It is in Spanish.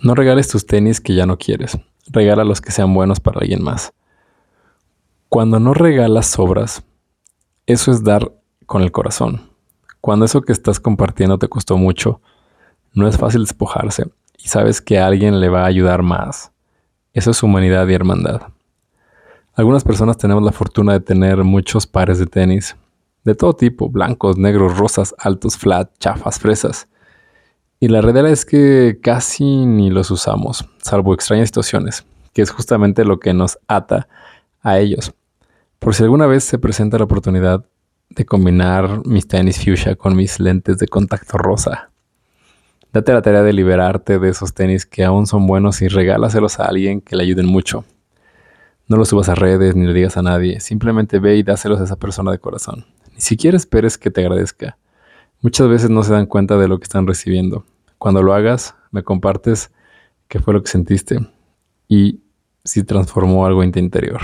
No regales tus tenis que ya no quieres. Regala los que sean buenos para alguien más. Cuando no regalas sobras, eso es dar con el corazón. Cuando eso que estás compartiendo te costó mucho, no es fácil despojarse y sabes que alguien le va a ayudar más. Eso es humanidad y hermandad. Algunas personas tenemos la fortuna de tener muchos pares de tenis, de todo tipo, blancos, negros, rosas, altos, flat, chafas, fresas. Y la realidad es que casi ni los usamos, salvo extrañas situaciones, que es justamente lo que nos ata a ellos. Por si alguna vez se presenta la oportunidad de combinar mis tenis fuchsia con mis lentes de contacto rosa. Date la tarea de liberarte de esos tenis que aún son buenos y regálaselos a alguien que le ayuden mucho. No los subas a redes ni le digas a nadie, simplemente ve y dáselos a esa persona de corazón. Ni siquiera esperes que te agradezca. Muchas veces no se dan cuenta de lo que están recibiendo. Cuando lo hagas, me compartes qué fue lo que sentiste y si transformó algo en tu interior.